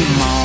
by